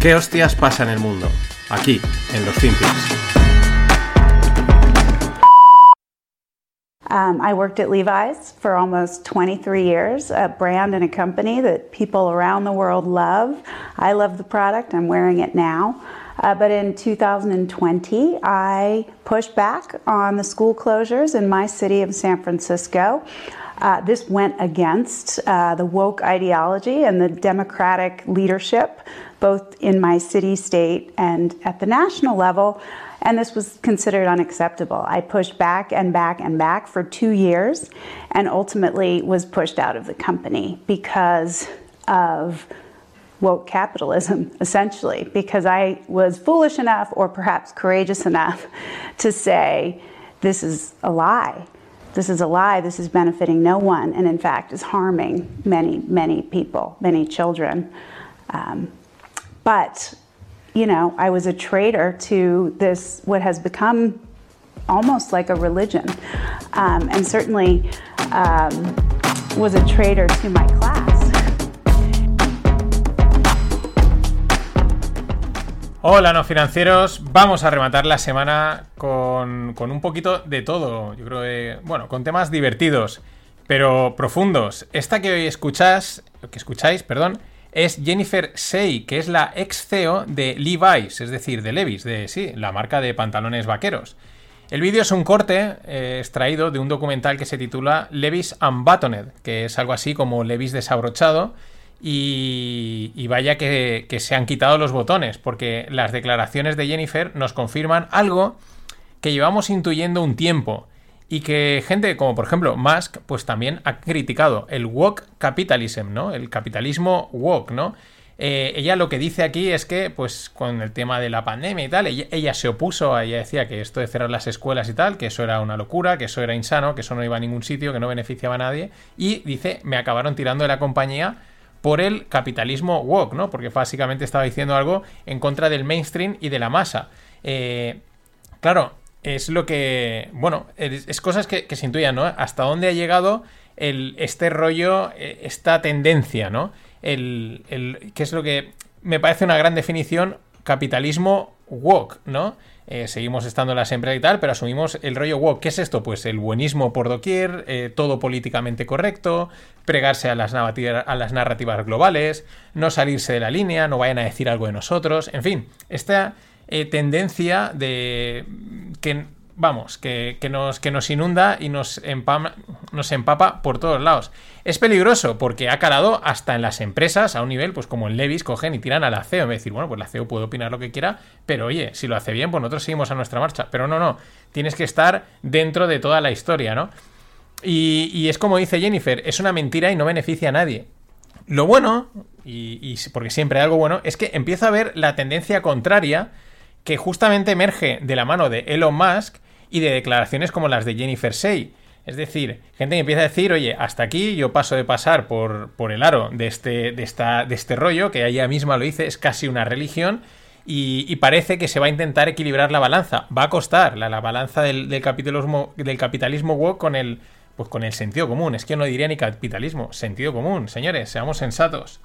¿Qué hostias pasa en el mundo? Aquí, en los. Um, I worked at Levi's for almost 23 years, a brand and a company that people around the world love. I love the product, I'm wearing it now. Uh, but in 2020, I pushed back on the school closures in my city of San Francisco. Uh, this went against uh, the woke ideology and the democratic leadership, both in my city, state, and at the national level. And this was considered unacceptable. I pushed back and back and back for two years and ultimately was pushed out of the company because of woke capitalism, essentially, because I was foolish enough or perhaps courageous enough to say, this is a lie. This is a lie. This is benefiting no one, and in fact, is harming many, many people, many children. Um, but, you know, I was a traitor to this, what has become almost like a religion, um, and certainly um, was a traitor to my class. Hola, no financieros. Vamos a rematar la semana con, con, un poquito de todo. Yo creo que, bueno, con temas divertidos, pero profundos. Esta que hoy escuchás, que escucháis, perdón, es Jennifer Say, que es la ex CEO de Levi's, es decir, de Levi's, de sí, la marca de pantalones vaqueros. El vídeo es un corte eh, extraído de un documental que se titula Levi's Unbuttoned, que es algo así como Levi's desabrochado y, vaya que, se han quitado los botones, porque las declaraciones de Jennifer nos confirman algo que llevamos intuyendo un tiempo y que gente como por ejemplo Musk pues también ha criticado el woke capitalism, ¿no? El capitalismo woke, ¿no? Eh, ella lo que dice aquí es que, pues, con el tema de la pandemia y tal, ella, se opuso, ella decía que esto de cerrar las escuelas y tal, que eso era una locura, que eso era insano, que eso no iba a ningún sitio, que no beneficiaba a nadie, y dice, me acabaron tirando de la compañía por el capitalismo woke, ¿no? Porque básicamente estaba diciendo algo en contra del mainstream y de la masa. Eh, claro, es lo que. Bueno, es, cosas que, se intuyan, ¿no? Hasta dónde ha llegado el, este rollo, eh, esta tendencia, ¿no? El, el, que es lo que me parece una gran definición, capitalismo woke, ¿no? Eh, seguimos estando en las empresas y tal, pero asumimos el rollo wow. ¿Qué es esto? Pues el buenismo por doquier, eh, todo políticamente correcto, pregarse a las, a las narrativas globales, no salirse de la línea, no vayan a decir algo de nosotros, en fin, esta eh, tendencia de que vamos, que, nos, que nos inunda y nos, nos empapa por todos lados. Es peligroso porque ha calado hasta en las empresas a un nivel, pues como en Levis, cogen y tiran a la CEO. En decir, bueno, pues la CEO puede opinar lo que quiera, pero oye, si lo hace bien, pues nosotros seguimos a nuestra marcha. Pero no, no, tienes que estar dentro de toda la historia, ¿no? Y, es como dice Jennifer, es una mentira y no beneficia a nadie. Lo bueno, y, y porque siempre hay algo bueno, es que empieza a ver la tendencia contraria que justamente emerge de la mano de Elon Musk y de declaraciones como las de Jennifer Say. Es decir, gente que empieza a decir, oye, hasta aquí yo paso de pasar por, por el aro de este, de, esta, de este rollo, que ella misma lo dice, es casi una religión, y, parece que se va a intentar equilibrar la balanza. Va a costar la, la balanza del, capitalismo, del capitalismo woke con el, pues con el sentido común. Es que yo no diría ni capitalismo, sentido común. Señores, seamos sensatos.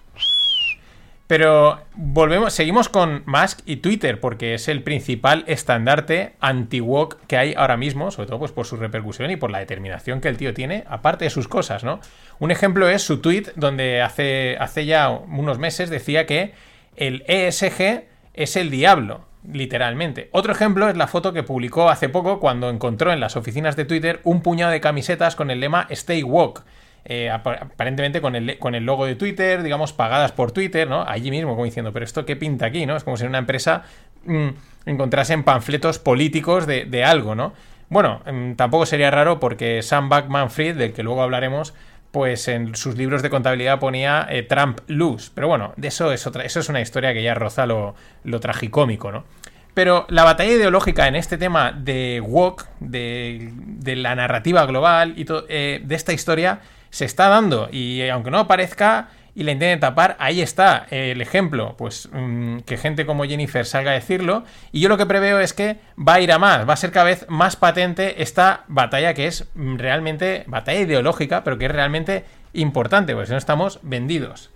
Pero volvemos, seguimos con Musk y Twitter, porque es el principal estandarte anti-woke que hay ahora mismo, sobre todo pues, por su repercusión y por la determinación que el tío tiene, aparte de sus cosas, ¿no? Un ejemplo es su tweet donde hace, hace ya unos meses decía que el ESG es el diablo, literalmente. Otro ejemplo es la foto que publicó hace poco cuando encontró en las oficinas de Twitter un puñado de camisetas con el lema Stay Woke eh, aparentemente con el, con el logo de Twitter, digamos, pagadas por Twitter, ¿no? Allí mismo, como diciendo, pero esto qué pinta aquí, ¿no? Es como si en una empresa mmm, encontrasen panfletos políticos de, algo, ¿no? Bueno, mm, tampoco sería raro porque Sam Backman Fried, del que luego hablaremos, pues en sus libros de contabilidad ponía eh, Trump lose. Pero bueno, de eso es otra, eso es una historia que ya roza lo, lo tragicómico, ¿no? Pero la batalla ideológica en este tema de woke, de, la narrativa global y eh, de esta historia, se está dando. Y aunque no parezca y la intenten tapar, ahí está el ejemplo. Pues mm, que gente como Jennifer salga a decirlo. Y yo lo que preveo es que va a ir a más, va a ser cada vez más patente esta batalla que es mm, realmente batalla ideológica, pero que es realmente importante, porque si no estamos vendidos.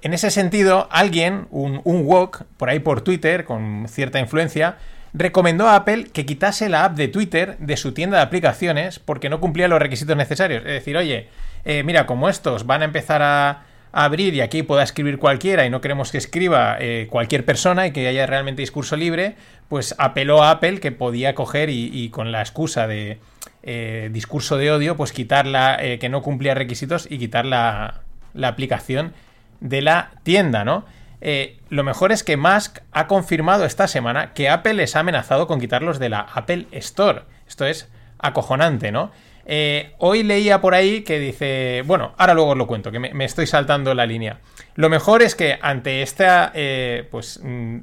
En ese sentido, alguien, un, un por ahí por Twitter, con cierta influencia, recomendó a Apple que quitase la app de Twitter de su tienda de aplicaciones porque no cumplía los requisitos necesarios. Es decir, oye, eh, mira, como estos van a empezar a, abrir y aquí pueda escribir cualquiera y no queremos que escriba eh, cualquier persona y que haya realmente discurso libre, pues apeló a Apple que podía coger y, con la excusa de eh, discurso de odio, pues quitarla, que no cumplía requisitos y quitar la, la aplicación de la tienda, ¿no? Eh, lo mejor es que Musk ha confirmado esta semana que Apple les ha amenazado con quitarlos de la Apple Store. Esto es acojonante, ¿no? Eh, hoy leía por ahí que dice, bueno, ahora luego os lo cuento, que me, estoy saltando la línea. Lo mejor es que ante esta eh, pues, mm,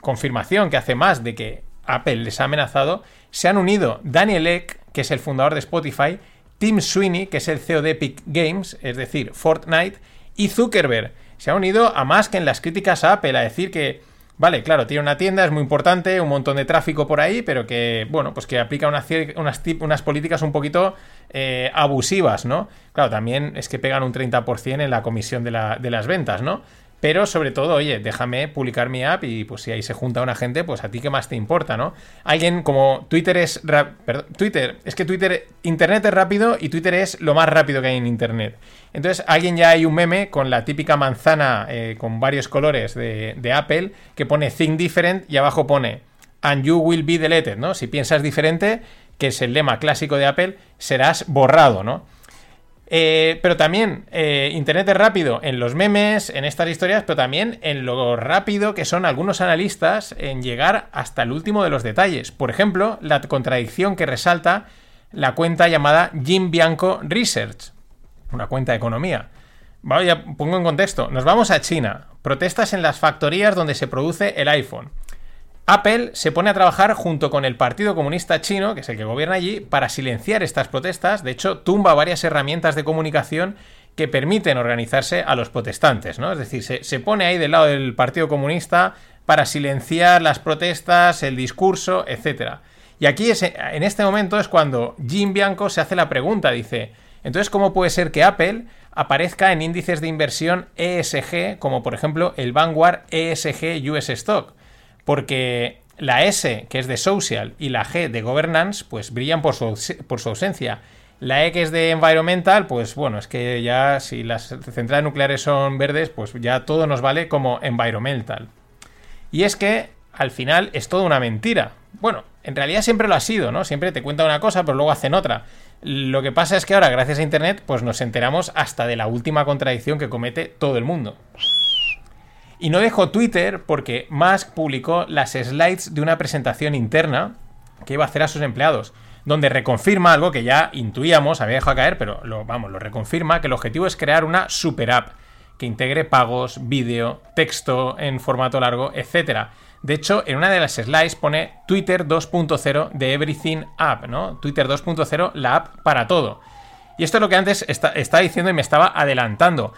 confirmación que hace más de que Apple les ha amenazado, se han unido Daniel Ek, que es el fundador de Spotify, Tim Sweeney, que es el CEO de Epic Games, es decir, Fortnite, y Zuckerberg se ha unido a más que en las críticas a Apple, a decir que, vale, claro, tiene una tienda, es muy importante, un montón de tráfico por ahí, pero que, bueno, pues que aplica unas, unas, políticas un poquito eh, abusivas, ¿no? Claro, también es que pegan un 30% en la comisión de, la, de las ventas, ¿no? Pero sobre todo, oye, déjame publicar mi app y pues si ahí se junta una gente, pues a ti qué más te importa, ¿no? Alguien como Twitter es... Perdón, Twitter, es que Twitter, Internet es rápido y Twitter es lo más rápido que hay en Internet. Entonces, alguien ya hay un meme con la típica manzana eh, con varios colores de, de Apple que pone Think Different y abajo pone And you will be deleted, ¿no? Si piensas diferente, que es el lema clásico de Apple, serás borrado, ¿no? Eh, pero también eh, Internet es rápido en los memes, en estas historias, pero también en lo rápido que son algunos analistas en llegar hasta el último de los detalles. Por ejemplo, la contradicción que resalta la cuenta llamada Jim Bianco Research, una cuenta de economía. Vaya, pongo en contexto. Nos vamos a China. Protestas en las factorías donde se produce el iPhone. Apple se pone a trabajar junto con el Partido Comunista Chino, que es el que gobierna allí, para silenciar estas protestas. De hecho, tumba varias herramientas de comunicación que permiten organizarse a los protestantes, ¿no? Es decir, se, pone ahí del lado del Partido Comunista para silenciar las protestas, el discurso, etc. Y aquí en este momento es cuando Jim Bianco se hace la pregunta, dice, entonces, ¿cómo puede ser que Apple aparezca en índices de inversión ESG, como por ejemplo el Vanguard ESG US Stock? Porque la S, que es de social, y la G de governance, pues brillan por su, por su ausencia. La E, que es de environmental, pues bueno, es que ya si las centrales nucleares son verdes, pues ya todo nos vale como environmental. Y es que al final es todo una mentira. Bueno, en realidad siempre lo ha sido, ¿no? Siempre te cuentan una cosa, pero luego hacen otra. Lo que pasa es que ahora, gracias a Internet, pues nos enteramos hasta de la última contradicción que comete todo el mundo. Y no dejo Twitter porque Musk publicó las slides de una presentación interna que iba a hacer a sus empleados, donde reconfirma algo que ya intuíamos, había dejado caer, pero lo, vamos, lo reconfirma, que el objetivo es crear una super app que integre pagos, vídeo, texto en formato largo, etc. De hecho, en una de las slides pone Twitter 2.0 de Everything App, ¿no? Twitter 2.0, la app para todo. Y esto es lo que antes estaba diciendo y me estaba adelantando.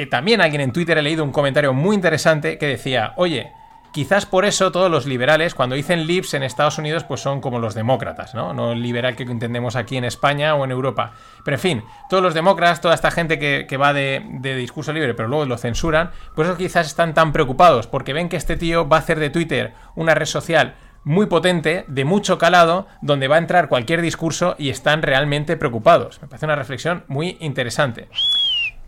Eh, también alguien en Twitter he leído un comentario muy interesante que decía, oye, quizás por eso todos los liberales, cuando dicen libs en Estados Unidos, pues son como los demócratas, ¿no? No el liberal que entendemos aquí en España o en Europa. Pero en fin, todos los demócratas, toda esta gente que, va de, de, discurso libre, pero luego lo censuran, por eso quizás están tan preocupados, porque ven que este tío va a hacer de Twitter una red social muy potente, de mucho calado, donde va a entrar cualquier discurso y están realmente preocupados. Me parece una reflexión muy interesante.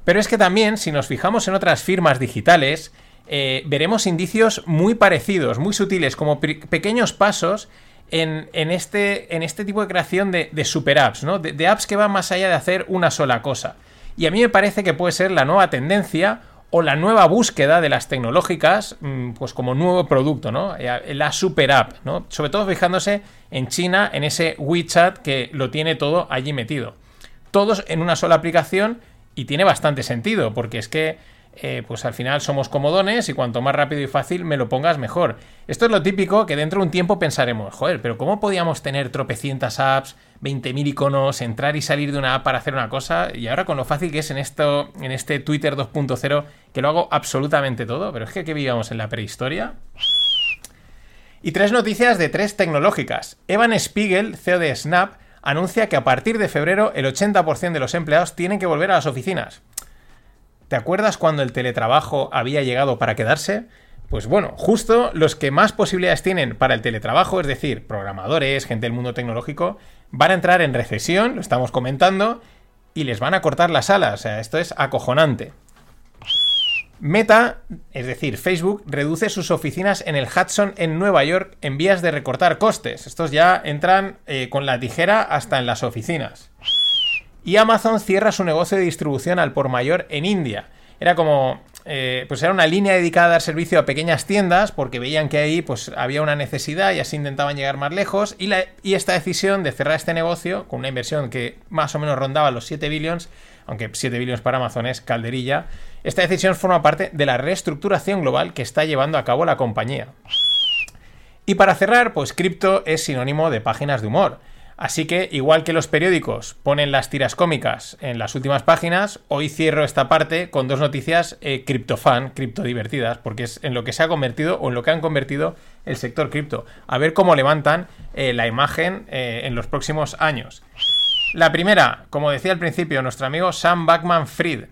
Pero es que también, si nos fijamos en otras firmas digitales, eh, veremos indicios muy parecidos, muy sutiles, como pequeños pasos en, este, en, este, tipo de creación de, super apps, ¿no? De, apps que van más allá de hacer una sola cosa. Y a mí me parece que puede ser la nueva tendencia o la nueva búsqueda de las tecnológicas, mm, pues como nuevo producto, ¿no? Eh, la super app, ¿no? Sobre todo fijándose en China, en ese WeChat que lo tiene todo allí metido. todos en una sola aplicación y tiene bastante sentido, porque es que eh, pues al final somos comodones y cuanto más rápido y fácil me lo pongas mejor. Esto es lo típico que dentro de un tiempo pensaremos, joder, pero ¿cómo podíamos tener tropecientas apps, 20.000 iconos, entrar y salir de una app para hacer una cosa? Y ahora con lo fácil que es en esto, en este Twitter 2.0, que lo hago absolutamente todo, pero es que que vivíamos en la prehistoria. Y tres noticias de tres tecnológicas. Evan Spiegel, CEO de Snap, anuncia que a partir de febrero el 80% de los empleados tienen que volver a las oficinas. ¿Te acuerdas cuando el teletrabajo había llegado para quedarse? Pues bueno, justo los que más posibilidades tienen para el teletrabajo, es decir, programadores, gente del mundo tecnológico, van a entrar en recesión, lo estamos comentando, y les van a cortar las alas. O sea, esto es acojonante. Meta, es decir, Facebook, reduce sus oficinas en el Hudson en Nueva York en vías de recortar costes. Estos ya entran eh, con la tijera hasta en las oficinas. Y Amazon cierra su negocio de distribución al por mayor en India. Era como, eh, pues era una línea dedicada a dar servicio a pequeñas tiendas porque veían que ahí pues había una necesidad y así intentaban llegar más lejos y, y esta decisión de cerrar este negocio con una inversión que más o menos rondaba los 7 billones, aunque 7 billones para Amazon es calderilla, esta decisión forma parte de la reestructuración global que está llevando a cabo la compañía. Y para cerrar, pues cripto es sinónimo de páginas de humor. Así que, igual que los periódicos ponen las tiras cómicas en las últimas páginas, hoy cierro esta parte con dos noticias eh, criptofan, criptodivertidas, porque es en lo que se ha convertido o en lo que han convertido el sector cripto. A ver cómo levantan eh, la imagen eh, en los próximos años. La primera, como decía al principio, nuestro amigo Sam Backman Fried.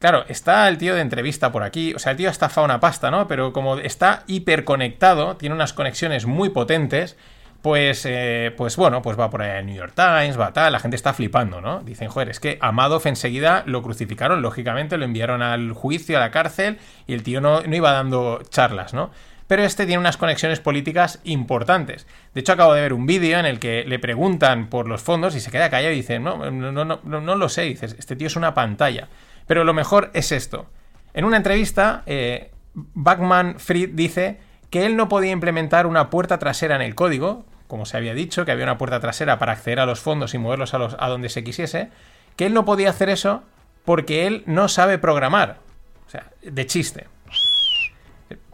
Claro, está el tío de entrevista por aquí, o sea, el tío ha estafado una pasta, ¿no? Pero como está hiperconectado, tiene unas conexiones muy potentes, pues, eh, pues bueno, pues va por ahí el New York Times, va tal, la gente está flipando, ¿no? Dicen, joder, es que a enseguida lo crucificaron, lógicamente, lo enviaron al juicio, a la cárcel, y el tío no, iba dando charlas, ¿no? Pero este tiene unas conexiones políticas importantes. De hecho, acabo de ver un vídeo en el que le preguntan por los fondos y se queda callado y dice, no, no, no, no, no lo sé, dices, este tío es una pantalla. Pero lo mejor es esto. En una entrevista, eh, Backman Fried dice que él no podía implementar una puerta trasera en el código, como se había dicho, que había una puerta trasera para acceder a los fondos y moverlos a, los, a donde se quisiese, que él no podía hacer eso porque él no sabe programar. O sea, de chiste.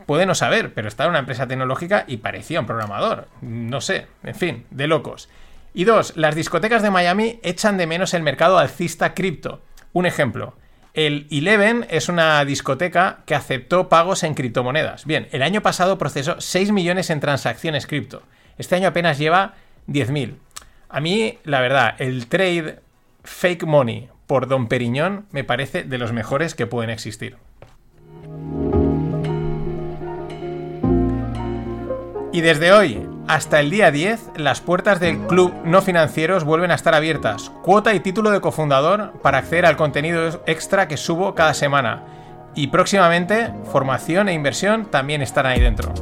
Puede no saber, pero está en una empresa tecnológica y parecía un programador. No sé, en fin, de locos. Y dos, las discotecas de Miami echan de menos el mercado alcista cripto. Un ejemplo, el Eleven es una discoteca que aceptó pagos en criptomonedas. Bien, el año pasado procesó 6 millones en transacciones cripto. Este año apenas lleva 10.000. A mí, la verdad, el trade fake money por Don Periñón me parece de los mejores que pueden existir. Y desde hoy hasta el día 10, las puertas del Club No Financieros vuelven a estar abiertas. Cuota y título de cofundador para acceder al contenido extra que subo cada semana. Y próximamente, formación e inversión también estarán ahí dentro.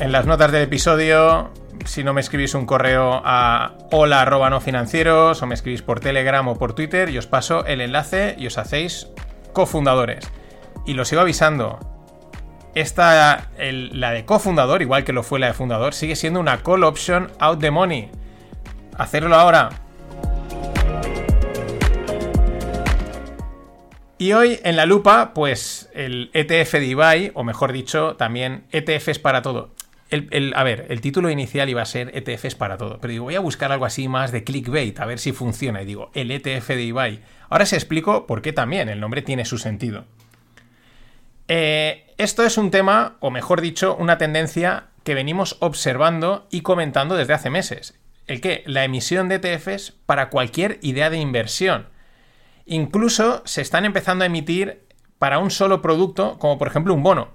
En las notas del episodio, si no me escribís un correo a hola no financieros o me escribís por Telegram o por Twitter, y os paso el enlace y os hacéis cofundadores y lo sigo avisando. Esta, la de cofundador, igual que lo fue la de fundador, sigue siendo una call option out the money. Hacerlo ahora. Y hoy en la lupa, pues el ETF de Ibai, o mejor dicho, también ETFs para todo. a ver, el título inicial iba a ser ETFs para todo, pero digo, voy a buscar algo así más de clickbait, a ver si funciona. Y digo, el ETF de Ibai. Ahora se explico por qué también, el nombre tiene su sentido. Eh, esto es un tema, o mejor dicho, una tendencia que venimos observando y comentando desde hace meses. El que la emisión de ETFs para cualquier idea de inversión. Incluso se están empezando a emitir para un solo producto, como por ejemplo un bono.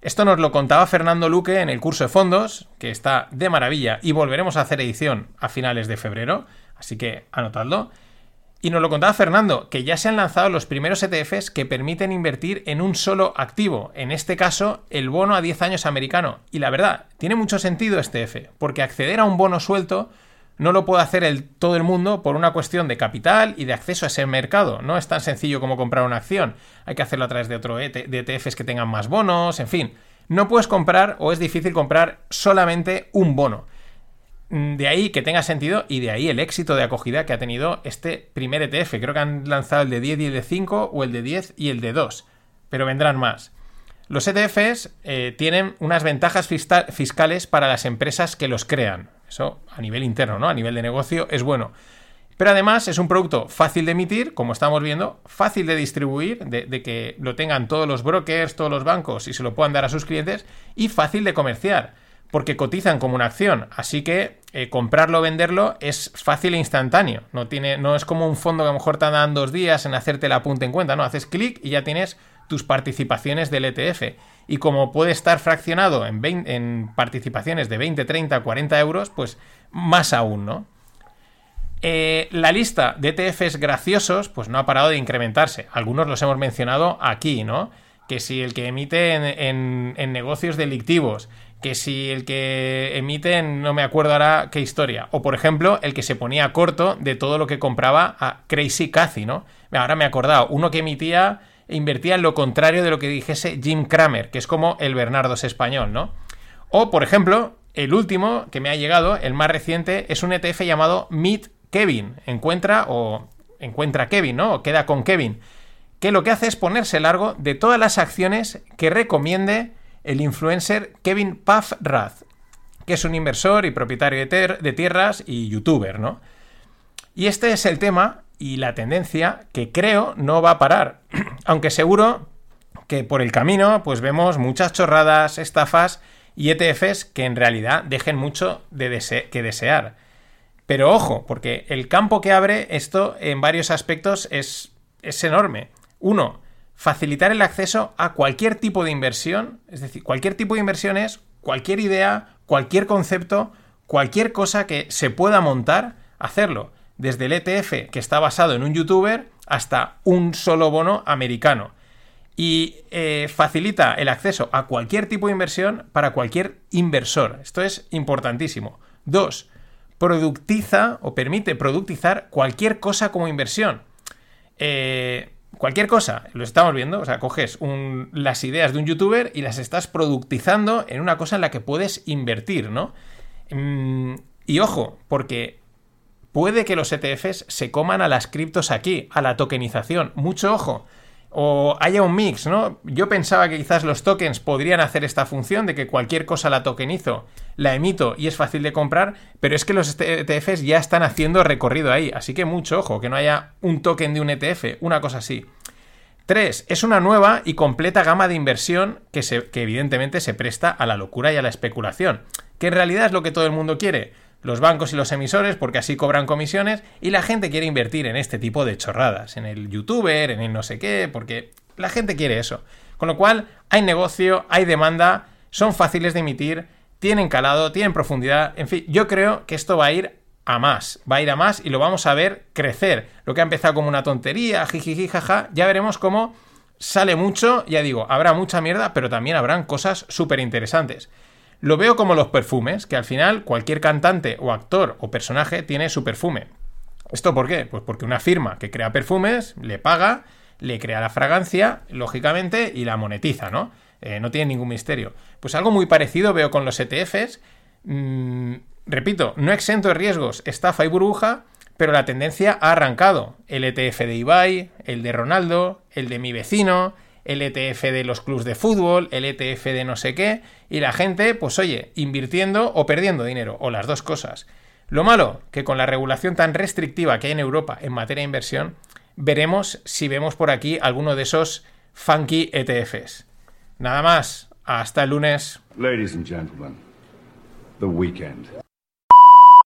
Esto nos lo contaba Fernando Luque en el curso de fondos, que está de maravilla y volveremos a hacer edición a finales de febrero, así que anotadlo. Y nos lo contaba Fernando, que ya se han lanzado los primeros ETFs que permiten invertir en un solo activo, en este caso el bono a 10 años americano. Y la verdad, tiene mucho sentido este F, porque acceder a un bono suelto no lo puede hacer todo el mundo por una cuestión de capital y de acceso a ese mercado. No es tan sencillo como comprar una acción. Hay que hacerlo a través de otro e de ETFs que tengan más bonos, en fin. No puedes comprar o es difícil comprar solamente un bono. Mm, de ahí que tenga sentido y de ahí el éxito de acogida que ha tenido este primer ETF. Creo que han lanzado el de 10 y el de 5 o el de 10 y el de 2, pero vendrán más. Los ETFs eh, tienen unas ventajas fiscales para las empresas que los crean. Eso a nivel interno, ¿no? A nivel de negocio es bueno. Pero además es un producto fácil de emitir, como estamos viendo, fácil de distribuir, de, que lo tengan todos los brokers, todos los bancos y se lo puedan dar a sus clientes, y fácil de comerciar, porque cotizan como una acción. Así que eh, comprarlo o venderlo es fácil e instantáneo. No, tiene, no es como un fondo que a lo mejor te dan dos días en hacerte la punta en cuenta, no, haces clic y ya tienes tus participaciones del ETF. Y como puede estar fraccionado en, en participaciones de 20, 30, 40 euros, pues más aún, ¿no? Eh, la lista de ETFs graciosos, pues no ha parado de incrementarse. Algunos los hemos mencionado aquí, ¿no? Que si el que emite en, en negocios delictivos, que si el que emite no me acuerdo ahora qué historia, o por ejemplo el que se ponía corto de todo lo que compraba a Crazy Cathy, ¿no? Ahora me he acordado, uno que emitía e invertía en lo contrario de lo que dijese Jim Cramer, que es como el Bernardos español, ¿no? O, por ejemplo, el último que me ha llegado, el más reciente, es un ETF llamado Meet Kevin. Encuentra o encuentra Kevin, ¿no? O queda con Kevin. Que lo que hace es ponerse largo de todas las acciones que recomiende el influencer Kevin Paffrath, que es un inversor y propietario de, de tierras y youtuber, ¿no? Y este es el tema y la tendencia que creo no va a parar. Aunque seguro que por el camino pues vemos muchas chorradas, estafas y ETFs que en realidad dejen mucho de que desear. Pero ojo, porque el campo que abre esto en varios aspectos es, es enorme. Uno, facilitar el acceso a cualquier tipo de inversión, es decir, cualquier tipo de inversión es cualquier idea, cualquier concepto, cualquier cosa que se pueda montar, hacerlo desde el ETF que está basado en un youtuber hasta un solo bono americano. Y eh, facilita el acceso a cualquier tipo de inversión para cualquier inversor. Esto es importantísimo. Dos, productiza o permite productizar cualquier cosa como inversión. Eh, cualquier cosa, lo estamos viendo, o sea, coges las ideas de un youtuber y las estás productizando en una cosa en la que puedes invertir, ¿no? Mm, y ojo, porque puede que los ETFs se coman a las criptos aquí, a la tokenización. Mucho ojo. O haya un mix, ¿no? Yo pensaba que quizás los tokens podrían hacer esta función de que cualquier cosa la tokenizo, la emito y es fácil de comprar, pero es que los ETFs ya están haciendo recorrido ahí, así que mucho ojo, que no haya un token de un ETF, una cosa así. 3. Es una nueva y completa gama de inversión que, que evidentemente se presta a la locura y a la especulación, que en realidad es lo que todo el mundo quiere los bancos y los emisores porque así cobran comisiones y la gente quiere invertir en este tipo de chorradas, en el youtuber, en el no sé qué, porque la gente quiere eso. Con lo cual hay negocio, hay demanda, son fáciles de emitir, tienen calado, tienen profundidad, en fin, yo creo que esto va a ir a más, va a ir a más y lo vamos a ver crecer. Lo que ha empezado como una tontería, jiji, jaja, ya veremos cómo sale mucho, ya digo, habrá mucha mierda, pero también habrán cosas súper interesantes. Lo veo como los perfumes, que al final cualquier cantante o actor o personaje tiene su perfume. ¿Esto por qué? Pues porque una firma que crea perfumes le paga, le crea la fragancia, lógicamente, y la monetiza, ¿no? Eh, no tiene ningún misterio. Pues algo muy parecido veo con los ETFs. Mm, repito, no exento de riesgos, estafa y burbuja, pero la tendencia ha arrancado. El ETF de Ibai, el de Ronaldo, el de mi vecino, el ETF de los clubs de fútbol, el ETF de no sé qué, y la gente, pues oye, invirtiendo o perdiendo dinero, o las dos cosas. Lo malo, que con la regulación tan restrictiva que hay en Europa en materia de inversión, veremos si vemos por aquí alguno de esos funky ETFs. Nada más, hasta el lunes. Ladies and gentlemen, the weekend.